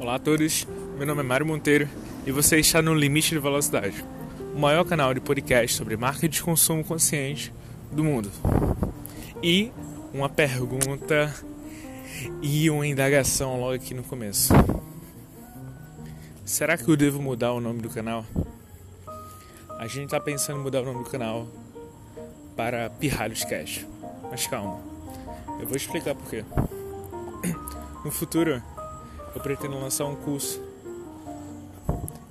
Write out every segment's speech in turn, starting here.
Olá a todos, meu nome é Mário Monteiro e você está no Limite de Velocidade, o maior canal de podcast sobre marca de consumo consciente do mundo. E uma pergunta e uma indagação logo aqui no começo. Será que eu devo mudar o nome do canal? A gente está pensando em mudar o nome do canal para Pirralhos Cash. Mas calma, eu vou explicar por quê. No futuro, eu pretendo lançar um curso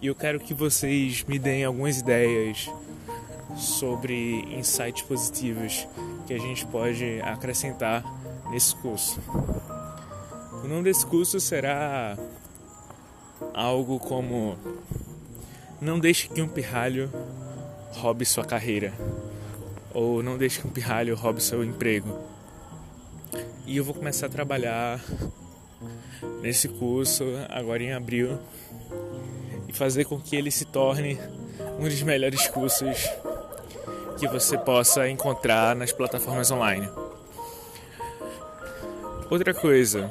e eu quero que vocês me deem algumas ideias sobre insights positivos que a gente pode acrescentar nesse curso. O nome desse curso será algo como Não deixe que um pirralho roube sua carreira ou não deixe que um pirralho roube seu emprego. E eu vou começar a trabalhar nesse curso agora em abril e fazer com que ele se torne um dos melhores cursos que você possa encontrar nas plataformas online. Outra coisa,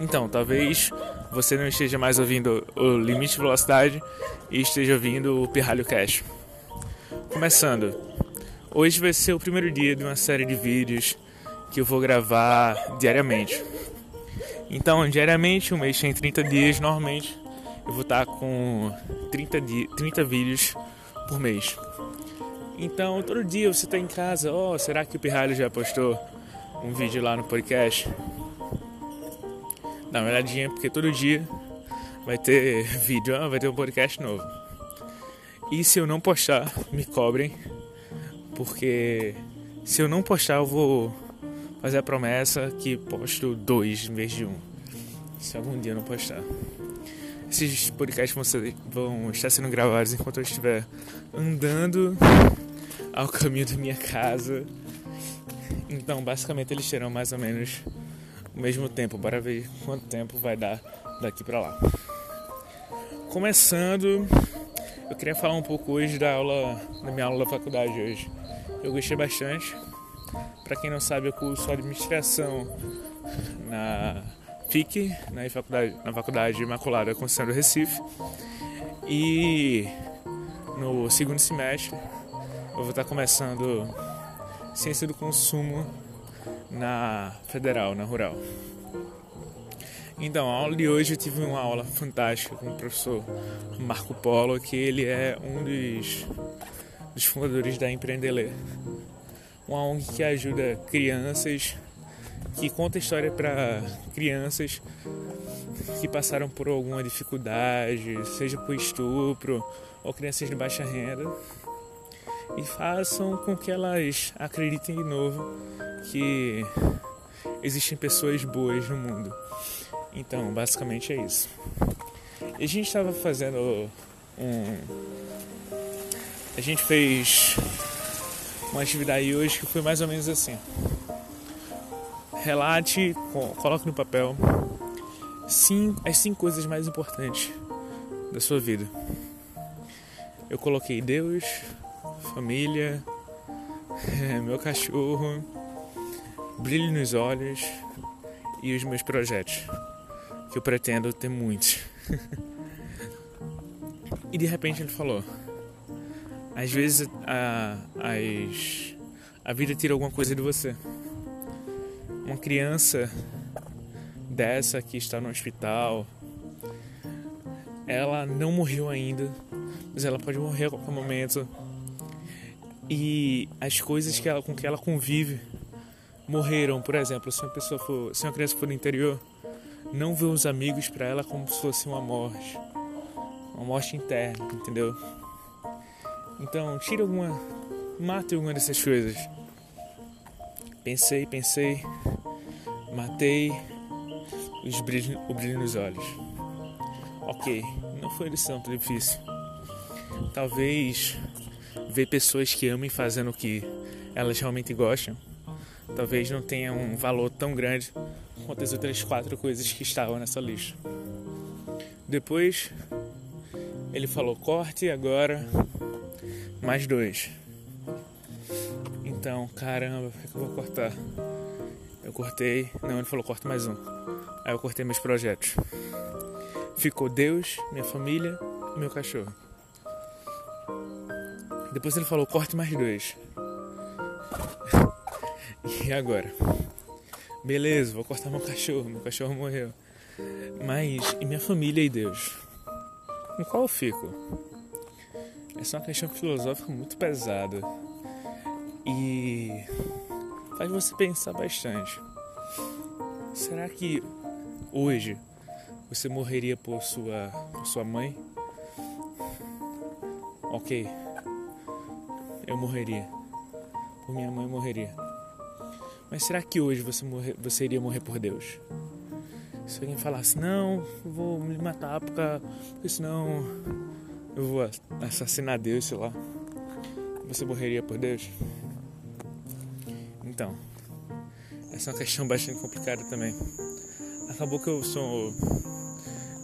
então, talvez você não esteja mais ouvindo o Limite de Velocidade e esteja ouvindo o Pirralho Cash. Começando, hoje vai ser o primeiro dia de uma série de vídeos que eu vou gravar diariamente. Então, diariamente, um mês tem 30 dias, normalmente eu vou estar com 30, di 30 vídeos por mês. Então, todo dia você está em casa, oh, será que o Pirralho já postou um vídeo lá no podcast? Dá uma olhadinha, porque todo dia vai ter vídeo, vai ter um podcast novo. E se eu não postar, me cobrem, porque se eu não postar, eu vou fazer a promessa que posto dois em vez de um. Se algum dia eu não postar. Esses podcasts vão, ser, vão estar sendo gravados enquanto eu estiver andando ao caminho da minha casa. Então, basicamente, eles terão mais ou menos o mesmo tempo. Bora ver quanto tempo vai dar daqui para lá. Começando, eu queria falar um pouco hoje da aula, da minha aula da faculdade hoje. Eu gostei bastante. Para quem não sabe, eu curso administração na FIC, na faculdade, na faculdade Imaculada Conceição do Recife. E no segundo semestre eu vou estar começando ciência do consumo na federal, na rural. Então, a aula de hoje eu tive uma aula fantástica com o professor Marco Polo, que ele é um dos, dos fundadores da Empreender uma ONG que ajuda crianças, que conta história para crianças que passaram por alguma dificuldade, seja por estupro ou crianças de baixa renda, e façam com que elas acreditem de novo que existem pessoas boas no mundo. Então, basicamente é isso. E a gente estava fazendo um. A gente fez uma atividade hoje que foi mais ou menos assim. Relate, coloque no papel cinco, as cinco coisas mais importantes da sua vida. Eu coloquei Deus, família, meu cachorro, brilho nos olhos e os meus projetos, que eu pretendo ter muitos. e de repente ele falou: às vezes a, as, a vida tira alguma coisa de você. Uma criança dessa que está no hospital, ela não morreu ainda, mas ela pode morrer a qualquer momento. E as coisas que ela, com que ela convive morreram. Por exemplo, se uma pessoa for, se uma criança for do interior, não vê os amigos para ela como se fosse uma morte, uma morte interna, entendeu? Então, tire alguma. Mate alguma dessas coisas. Pensei, pensei. Matei os brilhos, o brilho nos olhos. Ok, não foi lição tão difícil. Talvez ver pessoas que amem fazendo o que elas realmente gostam, talvez não tenha um valor tão grande quanto as outras quatro coisas que estavam nessa lista. Depois ele falou corte agora mais dois. Então, caramba, é que eu vou cortar? Eu cortei. Não, ele falou corta mais um. Aí eu cortei meus projetos. Ficou Deus, minha família e meu cachorro. Depois ele falou corte mais dois. e agora? Beleza, vou cortar meu cachorro. Meu cachorro morreu. Mas e minha família e Deus? Com qual eu fico? Essa é uma questão filosófica muito pesada e faz você pensar bastante. Será que hoje você morreria por sua, por sua mãe? Ok, eu morreria. Por minha mãe eu morreria. Mas será que hoje você, morrer, você iria morrer por Deus? Se alguém falasse, não, eu vou me matar porque, porque senão eu vou assassinar Deus, sei lá. Você morreria por Deus? Então, essa é uma questão bastante complicada também. Acabou que eu sou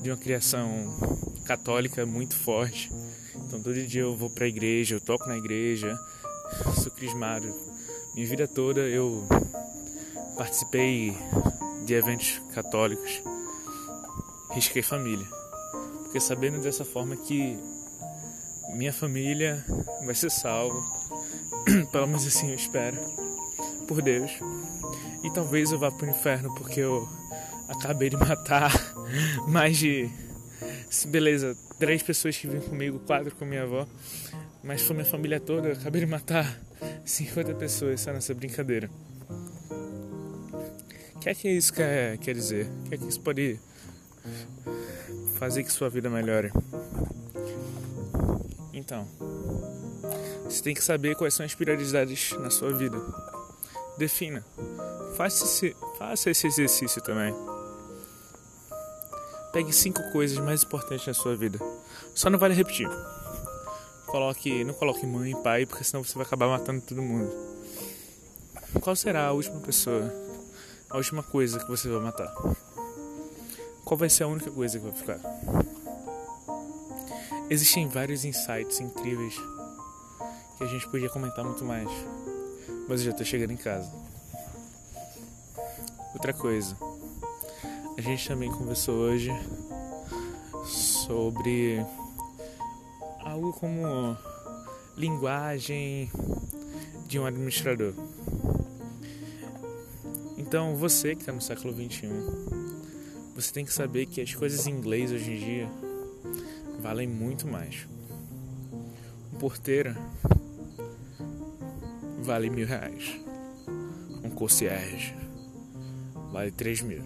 de uma criação católica muito forte. Então todo dia eu vou para a igreja, eu toco na igreja, sou crismado. Minha vida toda eu participei de eventos católicos, risquei família. Porque sabendo dessa forma que minha família vai ser salva, pelo menos assim eu espero, por Deus. E talvez eu vá para o inferno porque eu acabei de matar mais de. Beleza, três pessoas que vêm comigo, quatro com minha avó, mas foi minha família toda, eu acabei de matar 50 pessoas só nessa brincadeira. O que é que isso quer, quer dizer? O que é que isso pode fazer que sua vida melhore? Então, você tem que saber quais são as prioridades na sua vida. Defina. Faça esse, faça esse exercício também. Pegue cinco coisas mais importantes na sua vida. Só não vale repetir. Coloque, não coloque mãe e pai, porque senão você vai acabar matando todo mundo. Qual será a última pessoa, a última coisa que você vai matar? Qual vai ser a única coisa que vai ficar? Existem vários insights incríveis que a gente podia comentar muito mais, mas eu já estou chegando em casa. Outra coisa, a gente também conversou hoje sobre algo como linguagem de um administrador. Então, você que está no século 21, você tem que saber que as coisas em inglês hoje em dia valem muito mais. Um porteiro vale mil reais. Um concierge vale três mil.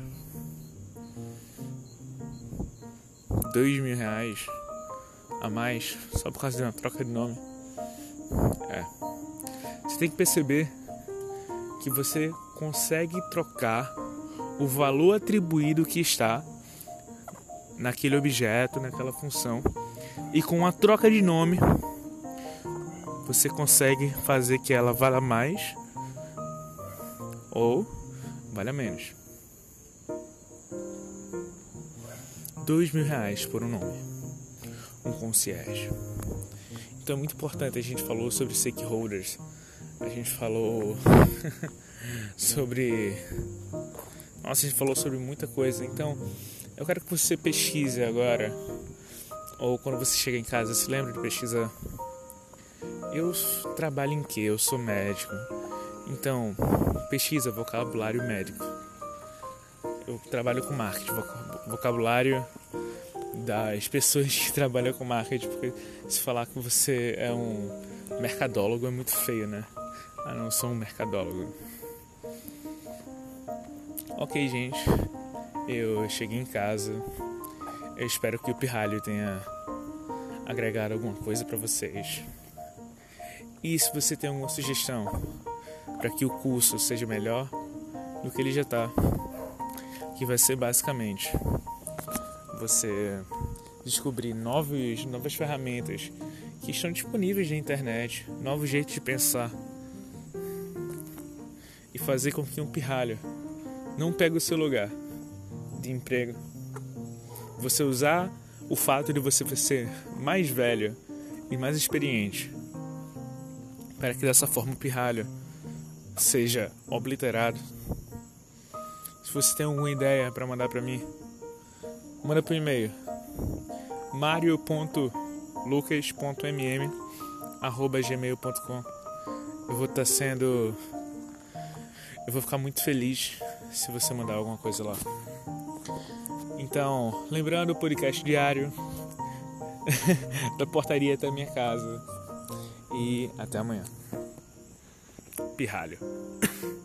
dois mil reais a mais só por causa de uma troca de nome. É. Você tem que perceber que você consegue trocar o valor atribuído que está naquele objeto, naquela função, e com a troca de nome você consegue fazer que ela valha mais ou valha menos. dois mil reais por um nome, um concierge. Então é muito importante. A gente falou sobre stakeholders, a gente falou sobre. Nossa, a gente falou sobre muita coisa. Então eu quero que você pesquise agora, ou quando você chega em casa, se lembre de pesquisar. Eu trabalho em que? Eu sou médico. Então, pesquisa vocabulário médico eu trabalho com marketing, vocabulário das pessoas que trabalham com marketing, porque se falar que você é um mercadólogo é muito feio, né? Ah, não sou um mercadólogo. Ok, gente, eu cheguei em casa. Eu espero que o Pirralho tenha agregado alguma coisa para vocês. E se você tem alguma sugestão para que o curso seja melhor do que ele já está, que vai ser basicamente você descobrir novos, novas ferramentas que estão disponíveis na internet, novos jeitos de pensar e fazer com que um pirralho não pegue o seu lugar de emprego. Você usar o fato de você ser mais velho e mais experiente para que dessa forma o pirralho seja obliterado Se você tem alguma ideia para mandar para mim, manda pro e-mail mario.lucas.mm@gmail.com. Eu vou estar tá sendo eu vou ficar muito feliz se você mandar alguma coisa lá. Então, lembrando o podcast diário da portaria até minha casa. E até amanhã. Pirralho.